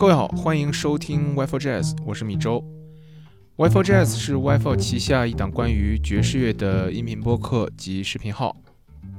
各位好，欢迎收听 w i f i Jazz，我是米周。w i f i Jazz 是 w i f i 旗下一档关于爵士乐的音频播客及视频号。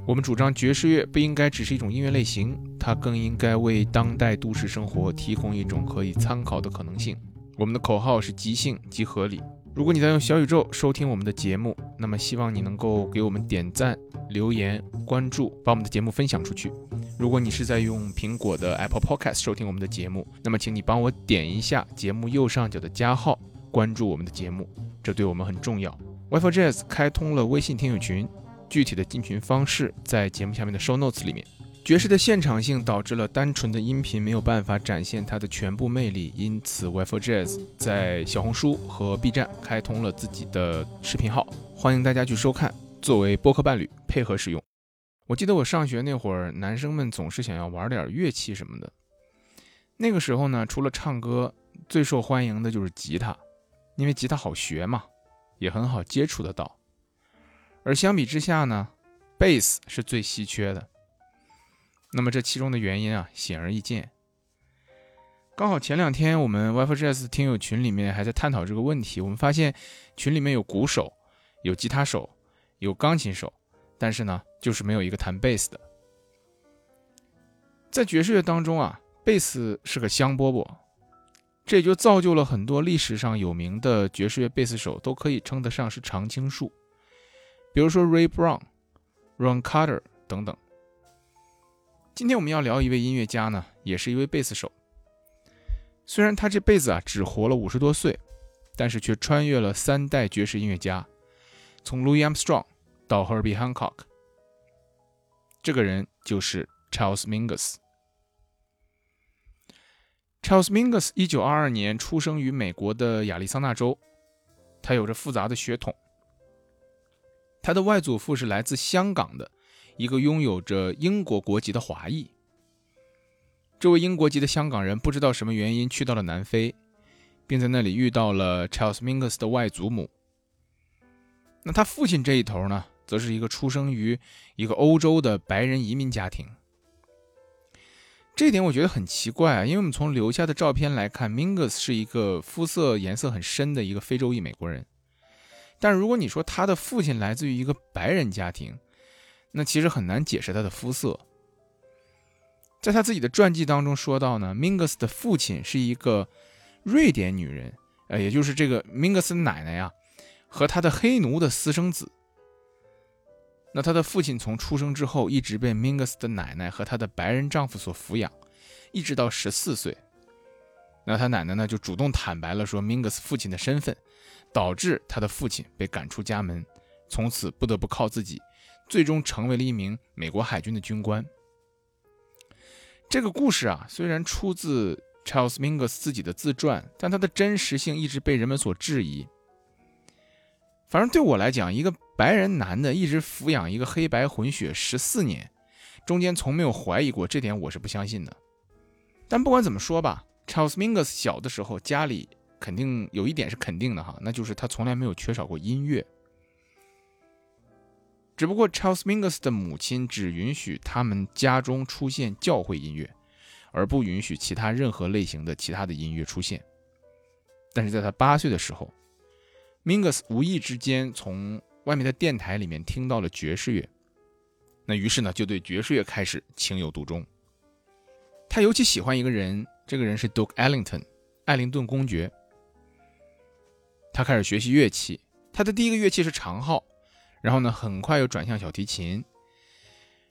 我们主张爵士乐不应该只是一种音乐类型，它更应该为当代都市生活提供一种可以参考的可能性。我们的口号是即兴即合理。如果你在用小宇宙收听我们的节目，那么希望你能够给我们点赞、留言、关注，把我们的节目分享出去。如果你是在用苹果的 Apple Podcast 收听我们的节目，那么请你帮我点一下节目右上角的加号，关注我们的节目，这对我们很重要。WiFi Jazz 开通了微信听友群，具体的进群方式在节目下面的 Show Notes 里面。爵士的现场性导致了单纯的音频没有办法展现它的全部魅力，因此 WiFi Jazz 在小红书和 B 站开通了自己的视频号，欢迎大家去收看，作为播客伴侣配合使用。我记得我上学那会儿，男生们总是想要玩点乐器什么的。那个时候呢，除了唱歌，最受欢迎的就是吉他，因为吉他好学嘛，也很好接触得到。而相比之下呢，贝斯是最稀缺的。那么这其中的原因啊，显而易见。刚好前两天我们 w i f i Jazz 听友群里面还在探讨这个问题，我们发现群里面有鼓手、有吉他手、有钢琴手。但是呢，就是没有一个弹贝斯的。在爵士乐当中啊，贝斯是个香饽饽，这也就造就了很多历史上有名的爵士乐贝斯手都可以称得上是常青树，比如说 Ray Brown、Ron Carter 等等。今天我们要聊一位音乐家呢，也是一位贝斯手。虽然他这辈子啊只活了五十多岁，但是却穿越了三代爵士音乐家，从 Louis Armstrong。到 Herbie Hancock，这个人就是 Charles Mingus。Charles Mingus 一九二二年出生于美国的亚利桑那州，他有着复杂的血统。他的外祖父是来自香港的一个拥有着英国国籍的华裔。这位英国籍的香港人不知道什么原因去到了南非，并在那里遇到了 Charles Mingus 的外祖母。那他父亲这一头呢？则是一个出生于一个欧洲的白人移民家庭，这点我觉得很奇怪啊，因为我们从留下的照片来看，Mingus 是一个肤色颜色很深的一个非洲裔美国人，但如果你说他的父亲来自于一个白人家庭，那其实很难解释他的肤色。在他自己的传记当中说到呢，Mingus 的父亲是一个瑞典女人，呃，也就是这个 Mingus 的奶奶呀，和他的黑奴的私生子。那他的父亲从出生之后一直被 Mingus 的奶奶和他的白人丈夫所抚养，一直到十四岁。那他奶奶呢就主动坦白了说 Mingus 父亲的身份，导致他的父亲被赶出家门，从此不得不靠自己，最终成为了一名美国海军的军官。这个故事啊，虽然出自 Charles Mingus 自己的自传，但它的真实性一直被人们所质疑。反正对我来讲，一个白人男的一直抚养一个黑白混血十四年，中间从没有怀疑过这点，我是不相信的。但不管怎么说吧，Charles Mingus 小的时候家里肯定有一点是肯定的哈，那就是他从来没有缺少过音乐。只不过 Charles Mingus 的母亲只允许他们家中出现教会音乐，而不允许其他任何类型的其他的音乐出现。但是在他八岁的时候。Mingus 无意之间从外面的电台里面听到了爵士乐，那于是呢就对爵士乐开始情有独钟。他尤其喜欢一个人，这个人是 Duke Ellington，艾灵顿公爵。他开始学习乐器，他的第一个乐器是长号，然后呢很快又转向小提琴。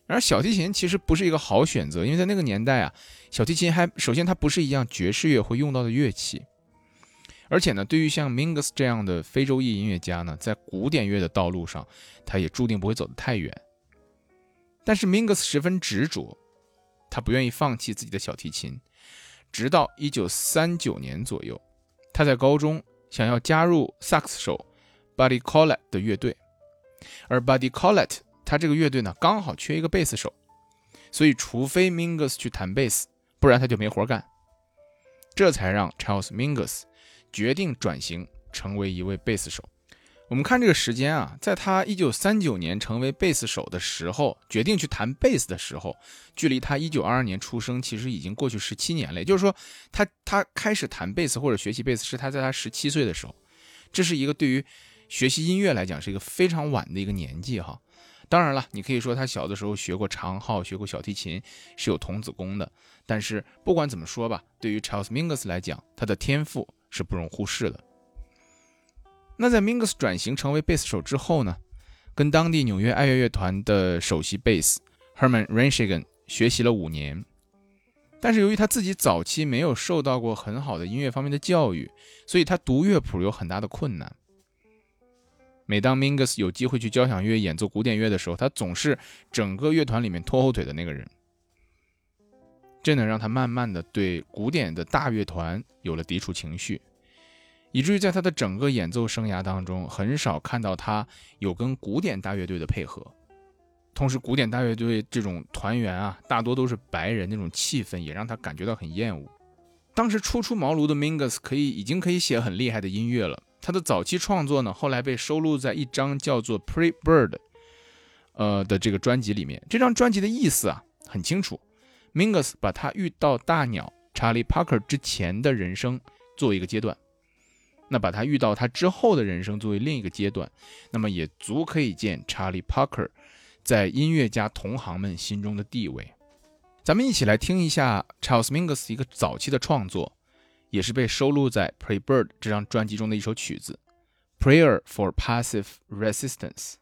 然而小提琴其实不是一个好选择，因为在那个年代啊，小提琴还首先它不是一样爵士乐会用到的乐器。而且呢，对于像 Mingus 这样的非洲裔音乐家呢，在古典乐的道路上，他也注定不会走得太远。但是 Mingus 十分执着，他不愿意放弃自己的小提琴，直到1939年左右，他在高中想要加入萨克斯手 Buddy Collett 的乐队，而 Buddy Collett 他这个乐队呢，刚好缺一个贝斯手，所以除非 Mingus 去弹贝斯，不然他就没活干。这才让 Charles Mingus。决定转型成为一位贝斯手。我们看这个时间啊，在他一九三九年成为贝斯手的时候，决定去弹贝斯的时候，距离他一九二二年出生其实已经过去十七年了。也就是说，他他开始弹贝斯或者学习贝斯是他在他十七岁的时候，这是一个对于学习音乐来讲是一个非常晚的一个年纪哈。当然了，你可以说他小的时候学过长号，学过小提琴，是有童子功的。但是不管怎么说吧，对于 Charles Mingus 来讲，他的天赋是不容忽视的。那在 Mingus 转型成为贝斯手之后呢，跟当地纽约爱乐乐团的首席贝斯 Herman Renshagen 学习了五年，但是由于他自己早期没有受到过很好的音乐方面的教育，所以他读乐谱有很大的困难。每当 Mingus 有机会去交响乐演奏古典乐的时候，他总是整个乐团里面拖后腿的那个人，这能让他慢慢的对古典的大乐团有了抵触情绪。以至于在他的整个演奏生涯当中，很少看到他有跟古典大乐队的配合。同时，古典大乐队这种团员啊，大多都是白人，那种气氛也让他感觉到很厌恶。当时初出茅庐的 Mingus 可以已经可以写很厉害的音乐了。他的早期创作呢，后来被收录在一张叫做《Pre Bird》呃的这个专辑里面。这张专辑的意思啊很清楚，Mingus 把他遇到大鸟 Charlie Parker 之前的人生作为一个阶段。那把他遇到他之后的人生作为另一个阶段，那么也足可以见查理·帕克在音乐家同行们心中的地位。咱们一起来听一下 Charles Mingus 一个早期的创作，也是被收录在《Pray Bird》这张专辑中的一首曲子，《Prayer for Passive Resistance》。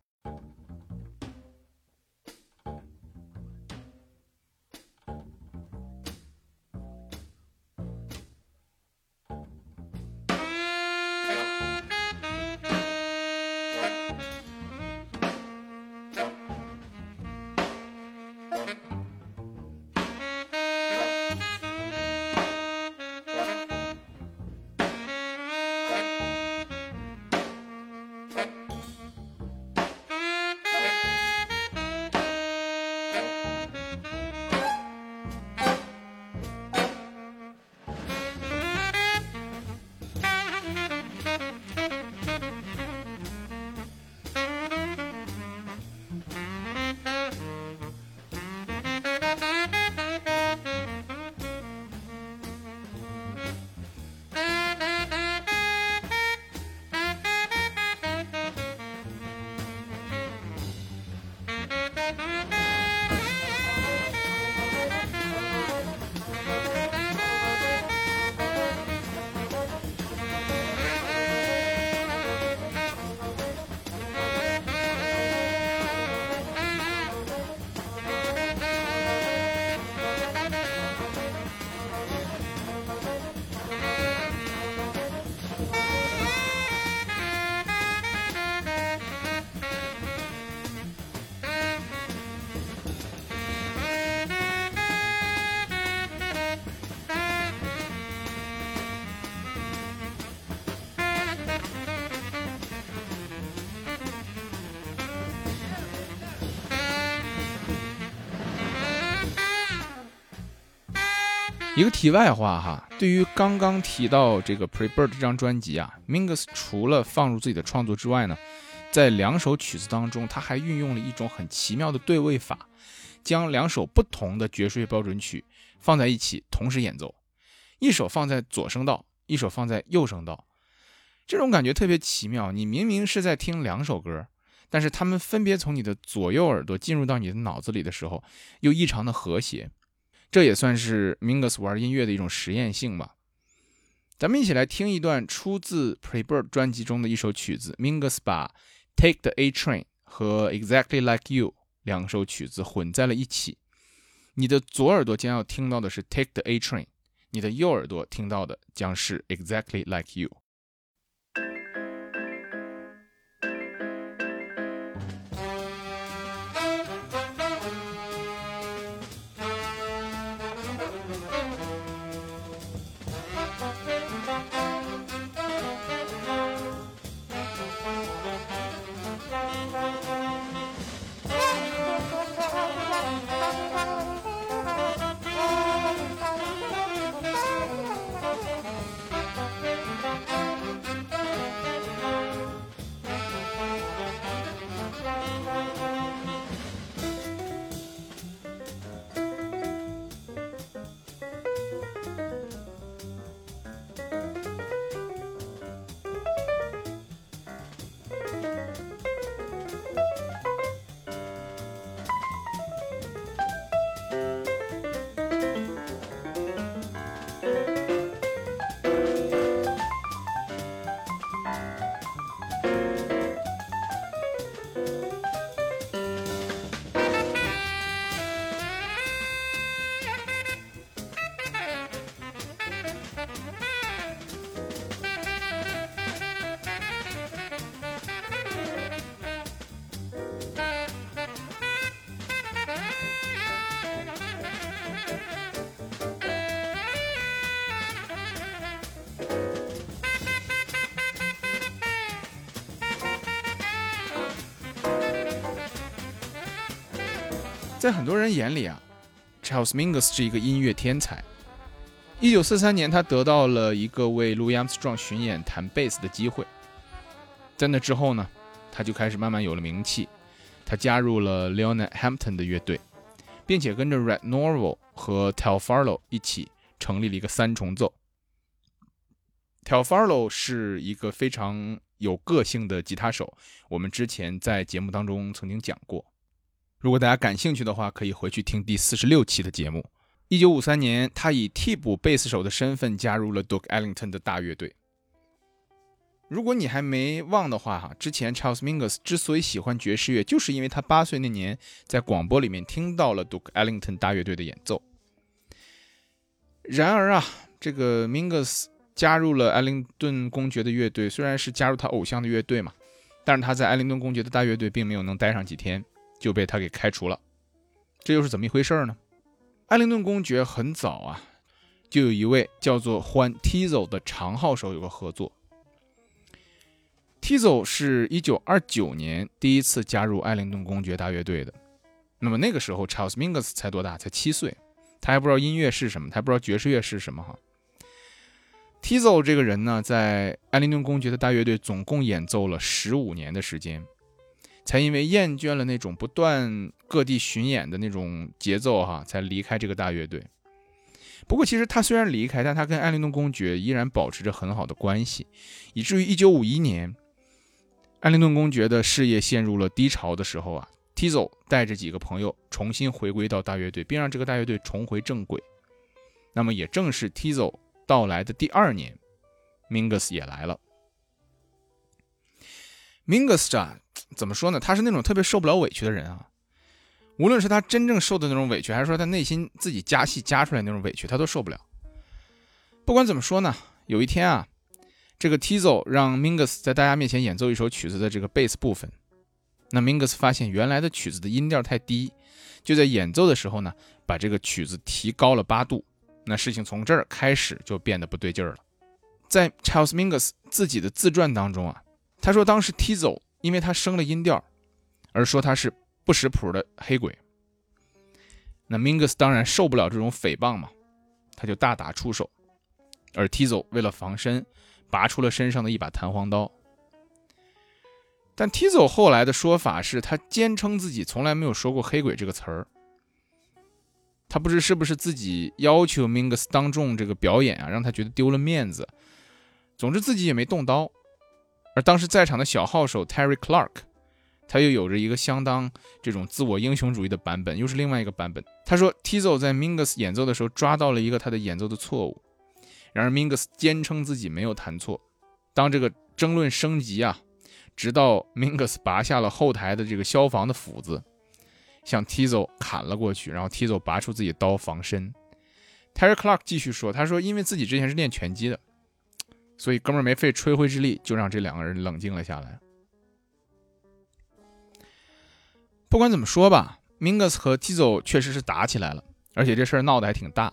一个题外话哈，对于刚刚提到这个《Pre Bird》这张专辑啊，Mingus 除了放入自己的创作之外呢，在两首曲子当中，他还运用了一种很奇妙的对位法，将两首不同的爵士乐标准曲放在一起同时演奏，一首放在左声道，一首放在右声道，这种感觉特别奇妙。你明明是在听两首歌，但是他们分别从你的左右耳朵进入到你的脑子里的时候，又异常的和谐。这也算是 Mingus 玩音乐的一种实验性吧。咱们一起来听一段出自 Pre Bird 专辑中的一首曲子。Mingus 把 Take the A Train 和 Exactly Like You 两首曲子混在了一起。你的左耳朵将要听到的是 Take the A Train，你的右耳朵听到的将是 Exactly Like You。在很多人眼里啊，Charles Mingus 是一个音乐天才。一九四三年，他得到了一个为 Louis Armstrong 巡演弹贝斯的机会。在那之后呢，他就开始慢慢有了名气。他加入了 Leonard Hampton 的乐队，并且跟着 Red Norvo 和 Telfarlo 一起成立了一个三重奏。Telfarlo 是一个非常有个性的吉他手，我们之前在节目当中曾经讲过。如果大家感兴趣的话，可以回去听第四十六期的节目。一九五三年，他以替补贝斯手的身份加入了 Duke Ellington 的大乐队。如果你还没忘的话，哈，之前 Charles Mingus 之所以喜欢爵士乐，就是因为他八岁那年在广播里面听到了 Duke Ellington 大乐队的演奏。然而啊，这个 Mingus 加入了艾灵顿公爵的乐队，虽然是加入他偶像的乐队嘛，但是他在艾灵顿公爵的大乐队并没有能待上几天，就被他给开除了。这又是怎么一回事呢？艾灵顿公爵很早啊，就有一位叫做 Juan Tizo 的长号手有个合作。Tizo 是一九二九年第一次加入艾灵顿公爵大乐队的。那么那个时候，Charles Mingus 才多大？才七岁，他还不知道音乐是什么，他还不知道爵士乐是什么。哈，Tizo 这个人呢，在艾灵顿公爵的大乐队总共演奏了十五年的时间，才因为厌倦了那种不断各地巡演的那种节奏，哈，才离开这个大乐队。不过，其实他虽然离开，但他跟艾灵顿公爵依然保持着很好的关系，以至于一九五一年。艾灵顿公爵的事业陷入了低潮的时候啊，Tizo 带着几个朋友重新回归到大乐队，并让这个大乐队重回正轨。那么也正是 Tizo 到来的第二年，Mingus 也来了。Mingus 啊，怎么说呢？他是那种特别受不了委屈的人啊。无论是他真正受的那种委屈，还是说他内心自己加戏加出来那种委屈，他都受不了。不管怎么说呢，有一天啊。这个 Tizo 让 Mingus 在大家面前演奏一首曲子的这个贝斯部分，那 Mingus 发现原来的曲子的音调太低，就在演奏的时候呢，把这个曲子提高了八度。那事情从这儿开始就变得不对劲儿了。在 Charles Mingus 自己的自传当中啊，他说当时 Tizo 因为他升了音调，而说他是不识谱的黑鬼。那 Mingus 当然受不了这种诽谤嘛，他就大打出手，而 Tizo 为了防身。拔出了身上的一把弹簧刀，但 Tizo 后来的说法是他坚称自己从来没有说过“黑鬼”这个词儿。他不知是不是自己要求 Mingus 当众这个表演啊，让他觉得丢了面子。总之自己也没动刀。而当时在场的小号手 Terry Clark，他又有着一个相当这种自我英雄主义的版本，又是另外一个版本。他说 Tizo 在 Mingus 演奏的时候抓到了一个他的演奏的错误。然而，Mingus 坚称自己没有弹错。当这个争论升级啊，直到 Mingus 拔下了后台的这个消防的斧子，向 Tizo 砍了过去，然后 Tizo 拔出自己刀防身。Terry Clark 继续说：“他说，因为自己之前是练拳击的，所以哥们儿没费吹灰之力就让这两个人冷静了下来。不管怎么说吧，Mingus 和 Tizo 确实是打起来了，而且这事儿闹得还挺大。”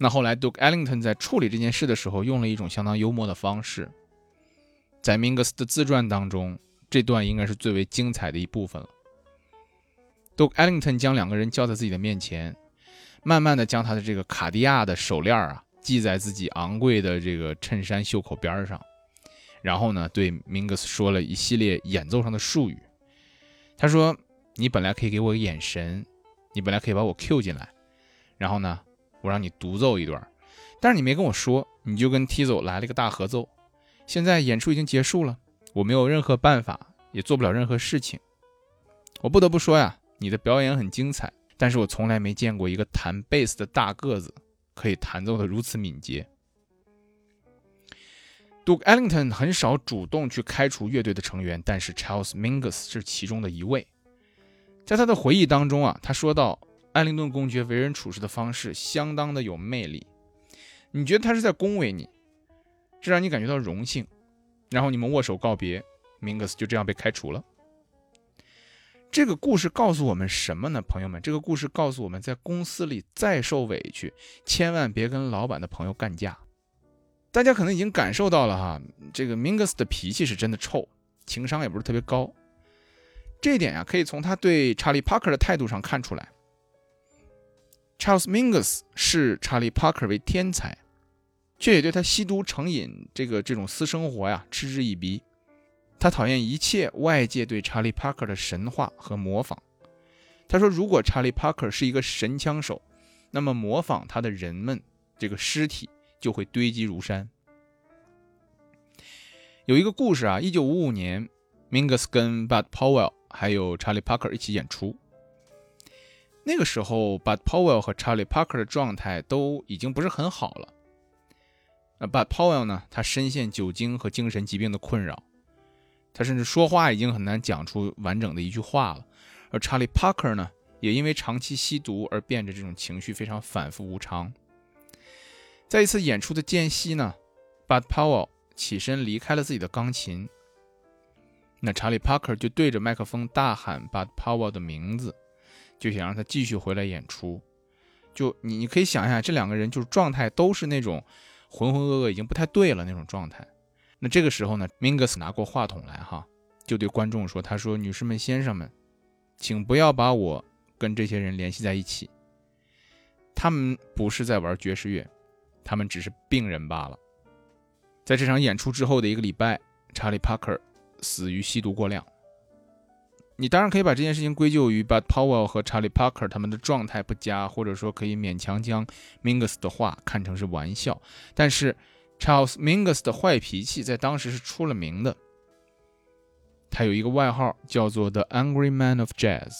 那后来，Duke Ellington 在处理这件事的时候，用了一种相当幽默的方式。在 Mingus 的自传当中，这段应该是最为精彩的一部分了。Duke Ellington 将两个人叫在自己的面前，慢慢的将他的这个卡地亚的手链啊系在自己昂贵的这个衬衫袖口边上，然后呢，对 Mingus 说了一系列演奏上的术语。他说：“你本来可以给我个眼神，你本来可以把我 Q 进来，然后呢？”我让你独奏一段，但是你没跟我说，你就跟 Tizo 来了个大合奏。现在演出已经结束了，我没有任何办法，也做不了任何事情。我不得不说呀，你的表演很精彩，但是我从来没见过一个弹贝斯的大个子可以弹奏的如此敏捷。Duke Ellington 很少主动去开除乐队的成员，但是 Charles Mingus 是其中的一位。在他的回忆当中啊，他说到。艾灵顿公爵为人处事的方式相当的有魅力，你觉得他是在恭维你，这让你感觉到荣幸，然后你们握手告别，Mingus 就这样被开除了。这个故事告诉我们什么呢，朋友们？这个故事告诉我们在公司里再受委屈，千万别跟老板的朋友干架。大家可能已经感受到了哈，这个明格斯的脾气是真的臭，情商也不是特别高。这一点呀，可以从他对查理·帕克的态度上看出来。Charles Mingus 视查理·帕克为天才，却也对他吸毒成瘾这个这种私生活呀嗤之以鼻。他讨厌一切外界对查理·帕克的神话和模仿。他说：“如果查理·帕克是一个神枪手，那么模仿他的人们这个尸体就会堆积如山。”有一个故事啊，一九五五年，Mingus 跟 Bud Powell 还有查理·帕克一起演出。那个时候，Bud Powell 和查理·帕克的状态都已经不是很好了。那 Bud Powell 呢，他深陷酒精和精神疾病的困扰。他甚至说话已经很难讲出完整的一句话了，而查理·帕克呢，也因为长期吸毒而变得这种情绪非常反复无常。在一次演出的间隙呢，Bud Powell 起身离开了自己的钢琴，那查理·帕克就对着麦克风大喊 Bud Powell 的名字，就想让他继续回来演出。就你你可以想一下，这两个人就是状态都是那种浑浑噩噩，已经不太对了那种状态。那这个时候呢，Mingus 拿过话筒来，哈，就对观众说：“他说，女士们、先生们，请不要把我跟这些人联系在一起。他们不是在玩爵士乐，他们只是病人罢了。”在这场演出之后的一个礼拜，查理·帕克死于吸毒过量。你当然可以把这件事情归咎于 Bud Powell 和查理·帕克他们的状态不佳，或者说可以勉强将 Mingus 的话看成是玩笑，但是。Charles Mingus 的坏脾气在当时是出了名的。他有一个外号叫做 “The Angry Man of Jazz”。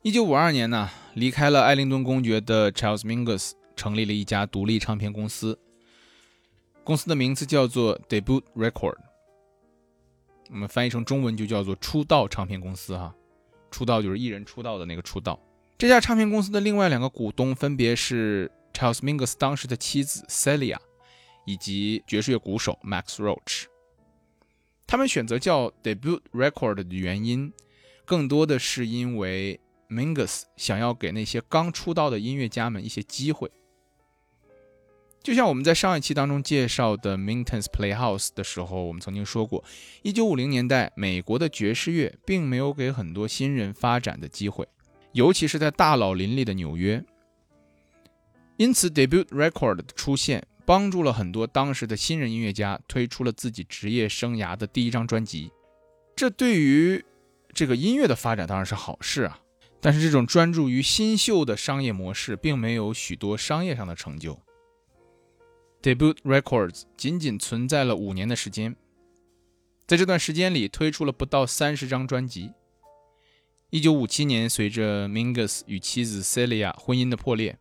一九五二年呢，离开了艾灵顿公爵的 Charles Mingus 成立了一家独立唱片公司，公司的名字叫做 Debut Record。我们翻译成中文就叫做“出道唱片公司”哈，出道就是艺人出道的那个出道。这家唱片公司的另外两个股东分别是。Charles Mingus 当时的妻子 Celia，以及爵士乐鼓手 Max Roach，他们选择叫 Debut Record 的原因，更多的是因为 Mingus 想要给那些刚出道的音乐家们一些机会。就像我们在上一期当中介绍的 Minton's Playhouse 的时候，我们曾经说过，1950年代美国的爵士乐并没有给很多新人发展的机会，尤其是在大佬林立的纽约。因此，Debut Record 的出现帮助了很多当时的新人音乐家推出了自己职业生涯的第一张专辑。这对于这个音乐的发展当然是好事啊。但是，这种专注于新秀的商业模式并没有许多商业上的成就。Debut Records 仅仅存在了五年的时间，在这段时间里推出了不到三十张专辑。1957年，随着 Mingus 与妻子 Celia 婚姻的破裂。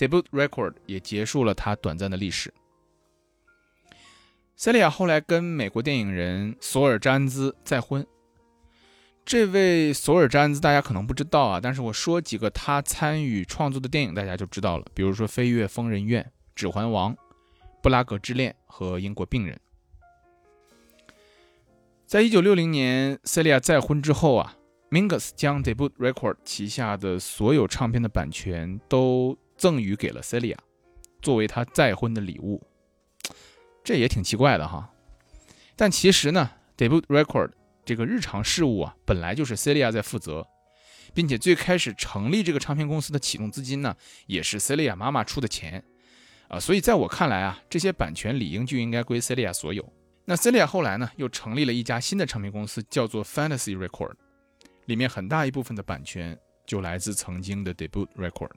Debut Record 也结束了他短暂的历史。塞利亚后来跟美国电影人索尔詹兹再婚。这位索尔詹兹大家可能不知道啊，但是我说几个他参与创作的电影，大家就知道了。比如说《飞越疯人院》《指环王》《布拉格之恋》和《英国病人》。在一九六零年塞利亚再婚之后啊，Mingus 将 Debut Record 旗下的所有唱片的版权都。赠予给了 Celia，作为他再婚的礼物，这也挺奇怪的哈。但其实呢，Debut Record 这个日常事务啊，本来就是 Celia 在负责，并且最开始成立这个唱片公司的启动资金呢，也是 Celia 妈妈出的钱啊。所以在我看来啊，这些版权理应就应该归 Celia 所有。那 Celia 后来呢，又成立了一家新的唱片公司，叫做 Fantasy Record，里面很大一部分的版权就来自曾经的 Debut Record。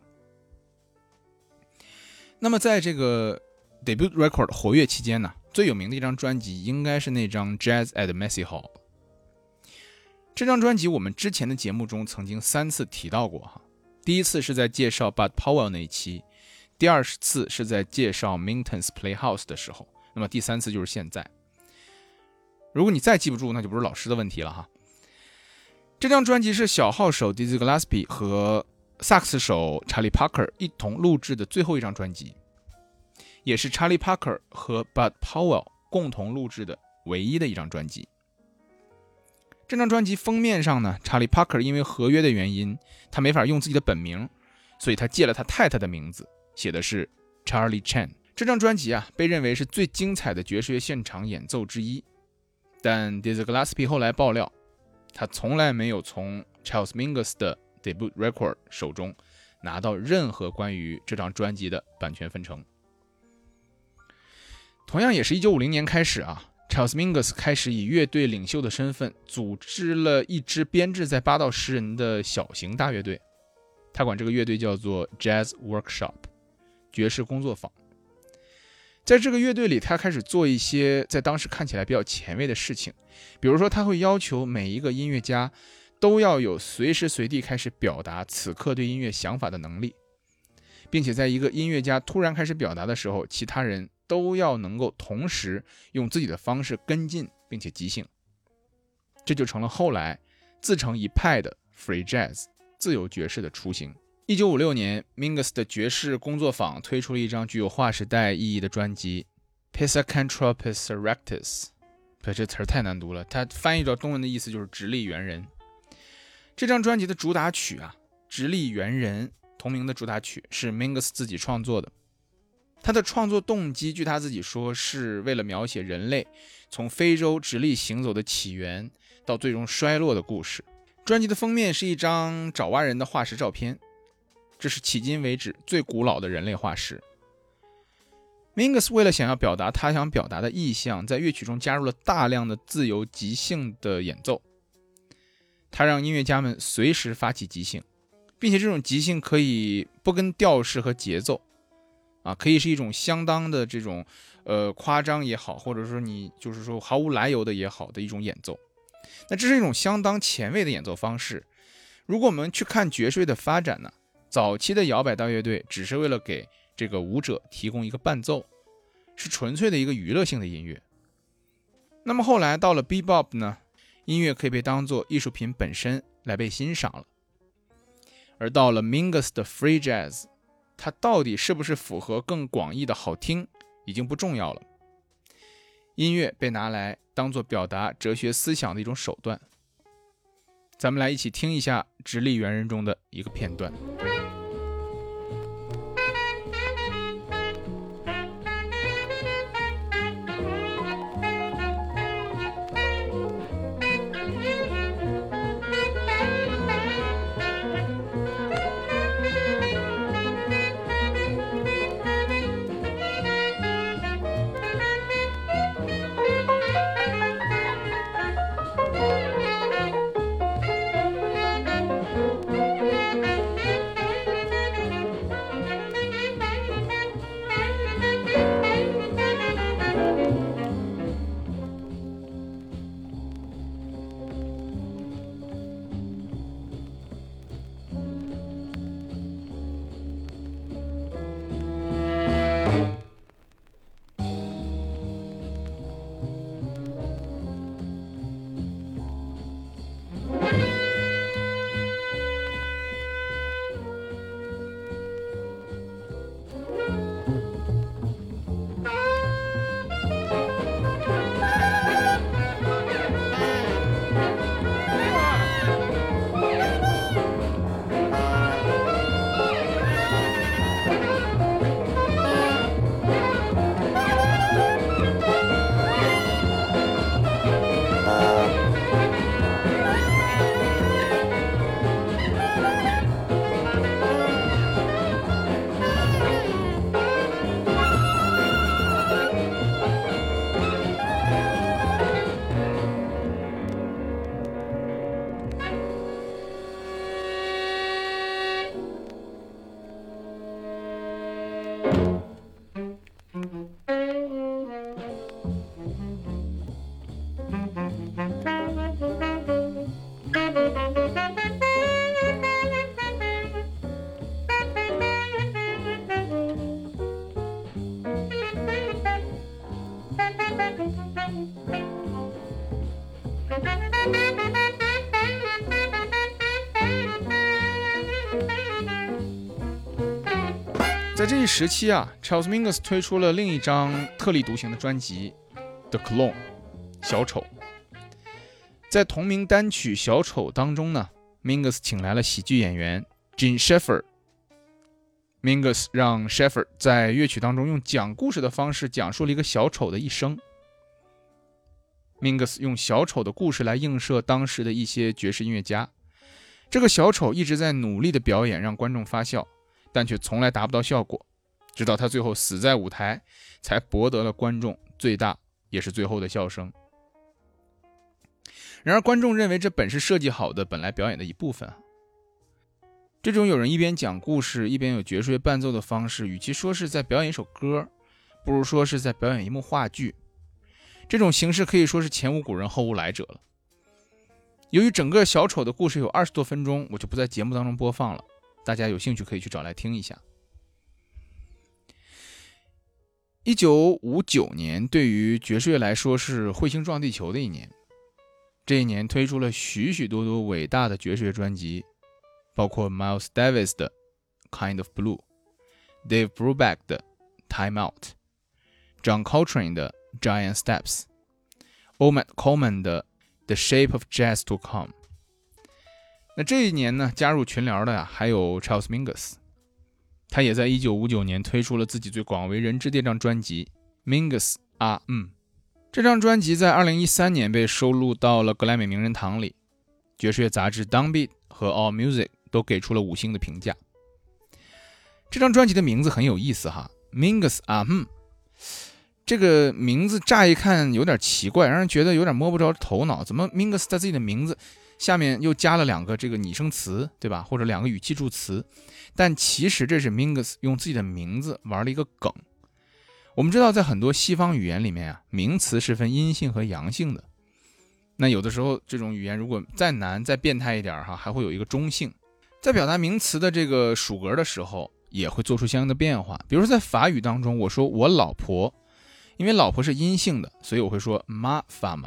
那么，在这个 Debut Record 活跃期间呢，最有名的一张专辑应该是那张 Jazz at Massey Hall。这张专辑我们之前的节目中曾经三次提到过哈，第一次是在介绍 Bud Powell 那一期，第二次是在介绍 Minton's Playhouse 的时候，那么第三次就是现在。如果你再记不住，那就不是老师的问题了哈。这张专辑是小号手 Dizzy Gillespie 和萨克斯手查理·帕克一同录制的最后一张专辑，也是查理·帕克和 Bud Powell 共同录制的唯一的一张专辑。这张专辑封面上呢，查理·帕克因为合约的原因，他没法用自己的本名，所以他借了他太太的名字，写的是 Charlie Chan。这张专辑啊，被认为是最精彩的爵士乐现场演奏之一。但 Dizzy Gillespie 后来爆料，他从来没有从 Charles Mingus 的 debut record 手中拿到任何关于这张专辑的版权分成。同样也是一九五零年开始啊，Charles Mingus 开始以乐队领袖的身份组织了一支编制在八到十人的小型大乐队，他管这个乐队叫做 Jazz Workshop，爵士工作坊。在这个乐队里，他开始做一些在当时看起来比较前卫的事情，比如说他会要求每一个音乐家都要有随时随地开始表达此刻对音乐想法的能力，并且在一个音乐家突然开始表达的时候，其他人都要能够同时用自己的方式跟进，并且即兴。这就成了后来自成一派的 Free Jazz 自由爵士的雏形。一九五六年，Mingus 的爵士工作坊推出了一张具有划时代意义的专辑《Pisacantropus Erectus》。这词儿太难读了，它翻译到中文的意思就是“直立猿人”。这张专辑的主打曲啊，《直立猿人》同名的主打曲是 Mingus 自己创作的。他的创作动机，据他自己说，是为了描写人类从非洲直立行走的起源到最终衰落的故事。专辑的封面是一张爪哇人的化石照片。这是迄今为止最古老的人类化石。Mingus 为了想要表达他想表达的意象，在乐曲中加入了大量的自由即兴的演奏。他让音乐家们随时发起即兴，并且这种即兴可以不跟调式和节奏，啊，可以是一种相当的这种呃夸张也好，或者说你就是说毫无来由的也好的一种演奏。那这是一种相当前卫的演奏方式。如果我们去看爵士的发展呢？早期的摇摆大乐队只是为了给这个舞者提供一个伴奏，是纯粹的一个娱乐性的音乐。那么后来到了 Bebop 呢，音乐可以被当做艺术品本身来被欣赏了。而到了 Mingus 的 Free Jazz，它到底是不是符合更广义的好听，已经不重要了。音乐被拿来当做表达哲学思想的一种手段。咱们来一起听一下《直立猿人》中的一个片段。在这一时期啊，Charles Mingus 推出了另一张特立独行的专辑《The Clone》小丑。在同名单曲《小丑》当中呢，Mingus 请来了喜剧演员 Gene Sheffer。Mingus 让 Sheffer 在乐曲当中用讲故事的方式讲述了一个小丑的一生。，Mingus 用小丑的故事来映射当时的一些爵士音乐家。这个小丑一直在努力的表演，让观众发笑，但却从来达不到效果。直到他最后死在舞台，才博得了观众最大也是最后的笑声。然而，观众认为这本是设计好的，本来表演的一部分。这种有人一边讲故事一边有爵士乐伴奏的方式，与其说是在表演一首歌，不如说是在表演一幕话剧。这种形式可以说是前无古人后无来者了。由于整个小丑的故事有二十多分钟，我就不在节目当中播放了，大家有兴趣可以去找来听一下。一九五九年对于爵士乐来说是彗星撞地球的一年，这一年推出了许许多多伟大的爵士乐专辑。包括 Miles Davis 的《Kind of Blue》，Dave Brubeck 的《Time Out》，John Coltrane 的《Giant Steps》，Ornette Coleman 的《The Shape of Jazz to Come》。那这一年呢，加入群聊的呀，还有 Charles Mingus，他也在1959年推出了自己最广为人知的一张专辑《Mingus 啊嗯》。这张专辑在2013年被收录到了格莱美名人堂里，爵士乐杂志《Downbeat》和《All Music》。都给出了五星的评价。这张专辑的名字很有意思哈，Mingus 啊，嗯，这个名字乍一看有点奇怪，让人觉得有点摸不着头脑。怎么 Mingus 在自己的名字下面又加了两个这个拟声词，对吧？或者两个语气助词？但其实这是 Mingus 用自己的名字玩了一个梗。我们知道，在很多西方语言里面啊，名词是分阴性和阳性的。那有的时候这种语言如果再难、再变态一点哈，还会有一个中性。在表达名词的这个属格的时候，也会做出相应的变化。比如说，在法语当中，我说我老婆，因为老婆是阴性的，所以我会说 ma femme。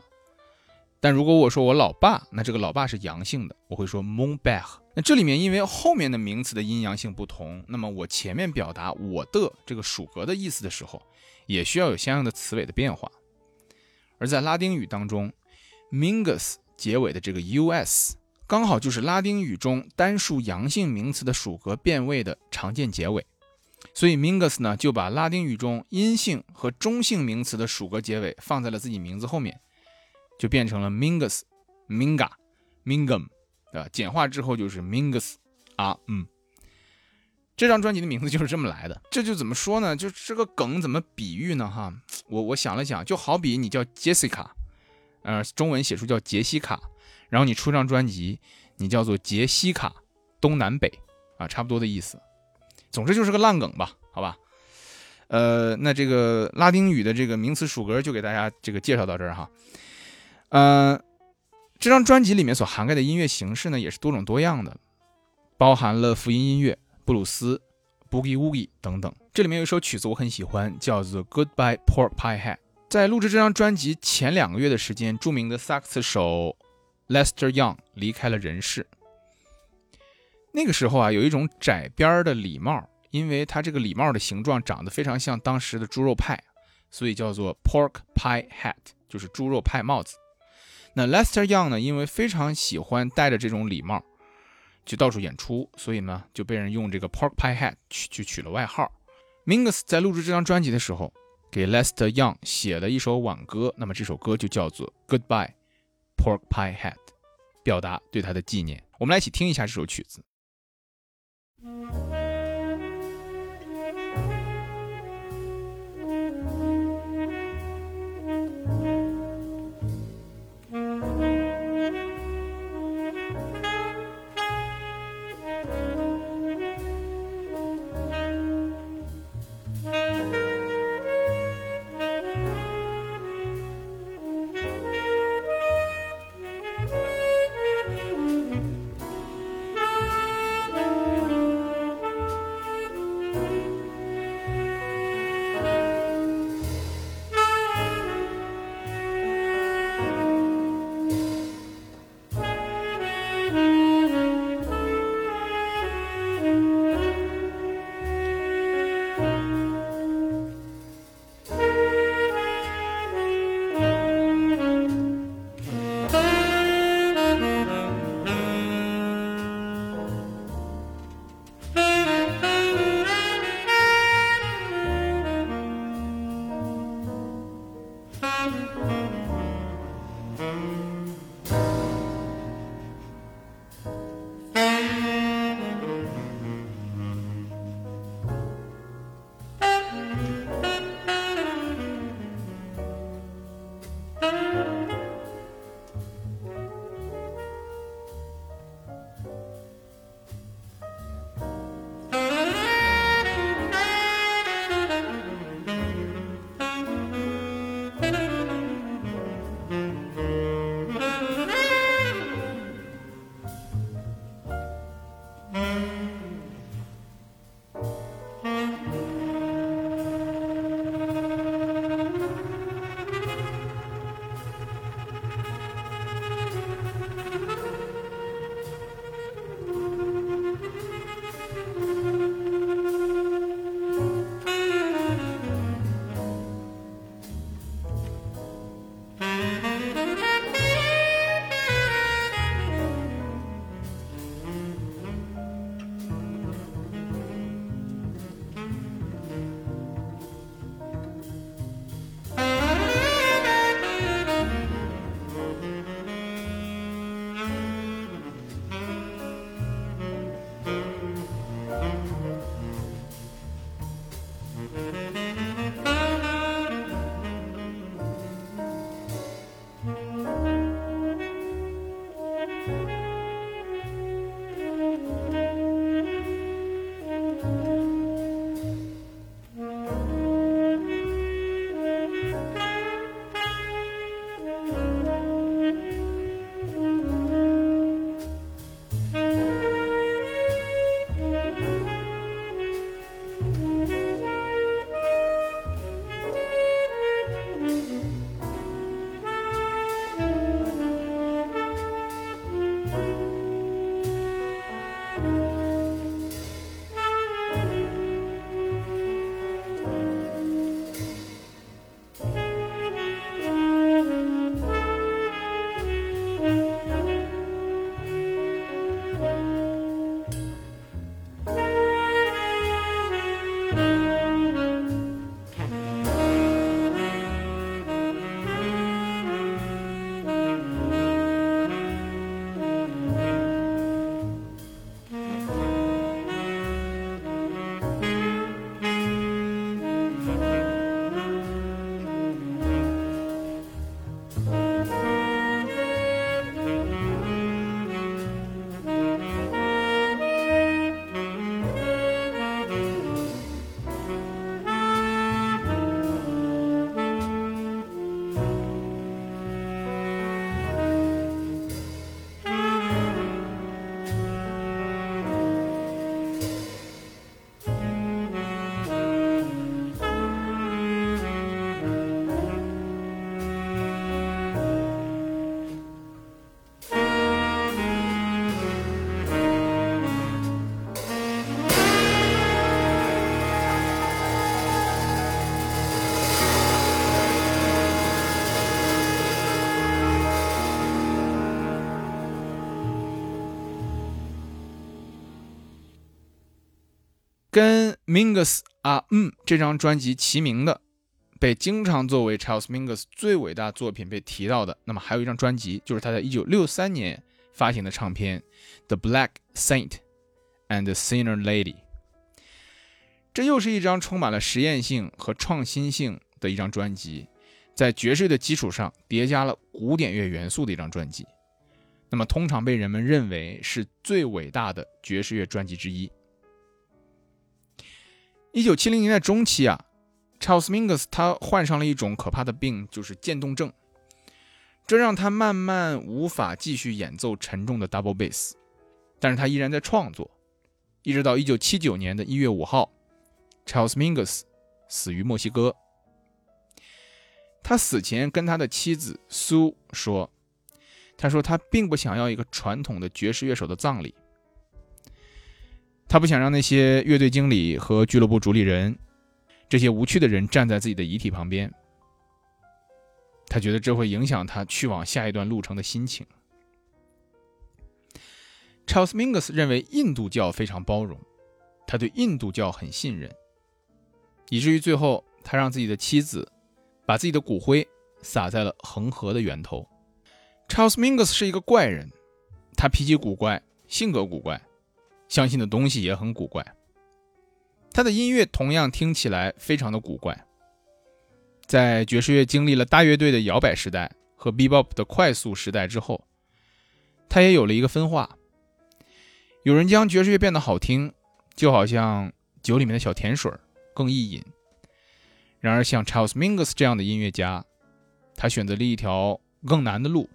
但如果我说我老爸，那这个老爸是阳性的，我会说 mon père。那这里面因为后面的名词的阴阳性不同，那么我前面表达我的这个属格的意思的时候，也需要有相应的词尾的变化。而在拉丁语当中，mingus 结尾的这个 us。刚好就是拉丁语中单数阳性名词的属格变位的常见结尾，所以 Mingus 呢就把拉丁语中阴性和中性名词的属格结尾放在了自己名字后面，就变成了 Mingus、Minga、Mingum，对吧？简化之后就是 Mingus 啊，嗯。这张专辑的名字就是这么来的。这就怎么说呢？就这个梗怎么比喻呢？哈，我我想了想，就好比你叫 Jessica，呃，中文写出叫杰西卡。然后你出张专辑，你叫做杰西卡东南北啊，差不多的意思。总之就是个烂梗吧，好吧。呃，那这个拉丁语的这个名词属格就给大家这个介绍到这儿哈。嗯，这张专辑里面所涵盖的音乐形式呢，也是多种多样的，包含了福音音乐、布鲁斯、boogie woogie 等等。这里面有一首曲子我很喜欢，叫做《Goodbye Pork Pie Hat》。在录制这张专辑前两个月的时间，著名的萨克斯手。Lester Young 离开了人世。那个时候啊，有一种窄边的礼帽，因为它这个礼帽的形状长得非常像当时的猪肉派，所以叫做 Pork Pie Hat，就是猪肉派帽子。那 Lester Young 呢，因为非常喜欢戴着这种礼帽，就到处演出，所以呢，就被人用这个 Pork Pie Hat 去去取了外号。Mingus 在录制这张专辑的时候，给 Lester Young 写了一首挽歌，那么这首歌就叫做 Goodbye。Pork Pie Hat，表达对他的纪念。我们来一起听一下这首曲子。Música Mingus 啊嗯这张专辑齐名的，被经常作为 Charles Mingus 最伟大作品被提到的，那么还有一张专辑，就是他在1963年发行的唱片《The Black Saint and the Sinner Lady》。这又是一张充满了实验性和创新性的一张专辑，在爵士的基础上叠加了古典乐元素的一张专辑。那么通常被人们认为是最伟大的爵士乐专辑之一。一九七零年代中期啊，Charles Mingus 他患上了一种可怕的病，就是渐冻症，这让他慢慢无法继续演奏沉重的 double bass，但是他依然在创作，一直到一九七九年的一月五号，Charles Mingus 死于墨西哥。他死前跟他的妻子苏说：“他说他并不想要一个传统的爵士乐手的葬礼。”他不想让那些乐队经理和俱乐部主理人这些无趣的人站在自己的遗体旁边，他觉得这会影响他去往下一段路程的心情。Charles Mingus 认为印度教非常包容，他对印度教很信任，以至于最后他让自己的妻子把自己的骨灰撒在了恒河的源头，Charles Mingus 是一个怪人，他脾气古怪，性格古怪，相信的东西也很古怪。他的音乐同样听起来非常的古怪。在爵士乐经历了大乐队的摇摆时代和 Bebop 的快速时代之后，他也有了一个分化。有人将爵士乐变得好听，就好像酒里面的小甜水更易饮。然而，像 Charles Mingus 这样的音乐家，他选择了一条更难的路。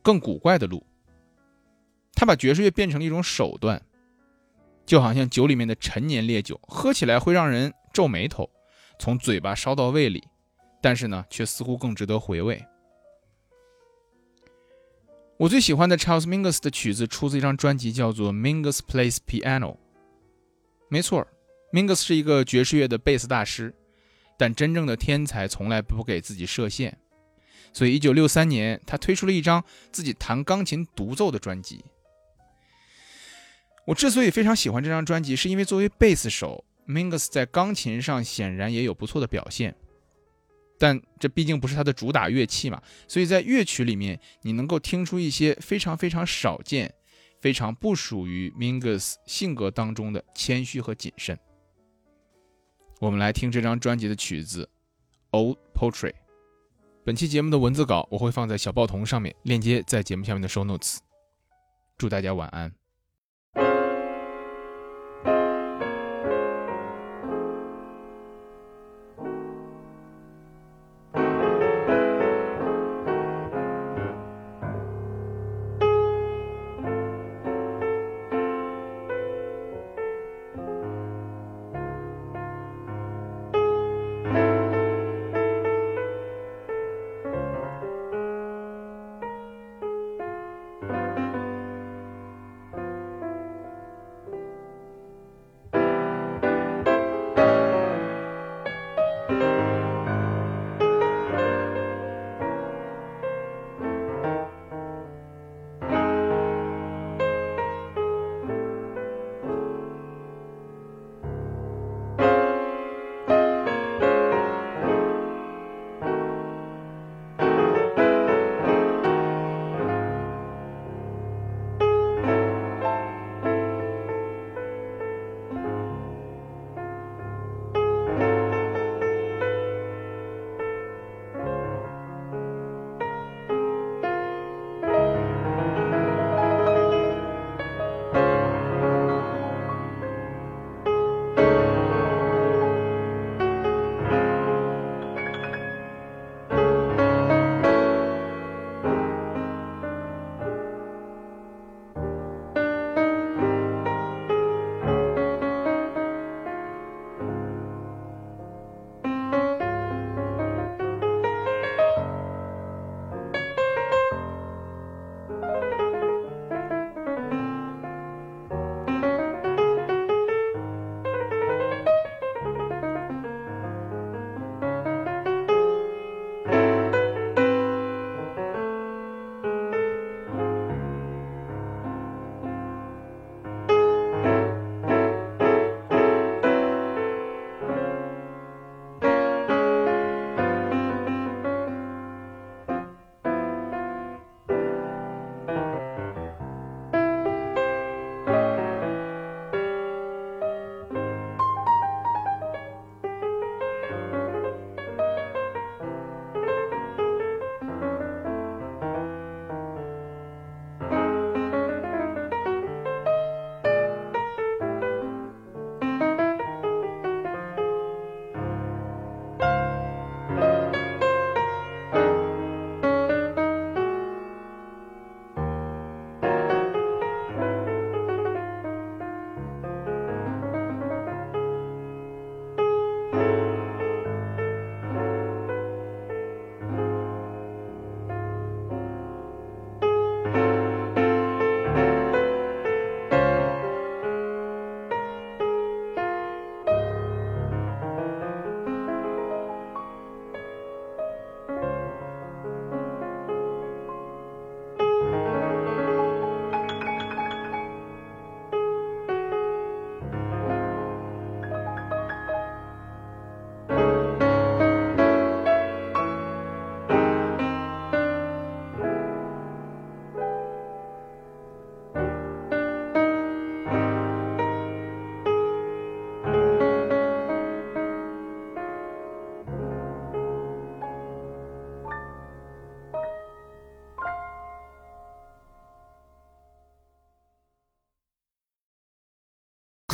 更古怪的路，他把爵士乐变成了一种手段，就好像酒里面的陈年烈酒，喝起来会让人皱眉头，从嘴巴烧到胃里，但是呢，却似乎更值得回味。我最喜欢的 Charles Mingus 的曲子出自一张专辑，叫做《Mingus Plays Piano》。没错，Mingus 是一个爵士乐的贝斯大师，但真正的天才从来不给自己设限。所以，一九六三年，他推出了一张自己弹钢琴独奏的专辑。我之所以非常喜欢这张专辑，是因为作为贝斯手，Mingus 在钢琴上显然也有不错的表现。但这毕竟不是他的主打乐器嘛，所以在乐曲里面，你能够听出一些非常非常少见、非常不属于 Mingus 性格当中的谦虚和谨慎。我们来听这张专辑的曲子《Old Portrait》。本期节目的文字稿我会放在小报童上面，链接在节目下面的 show notes。祝大家晚安。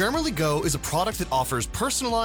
Grammarly Go is a product that offers personalized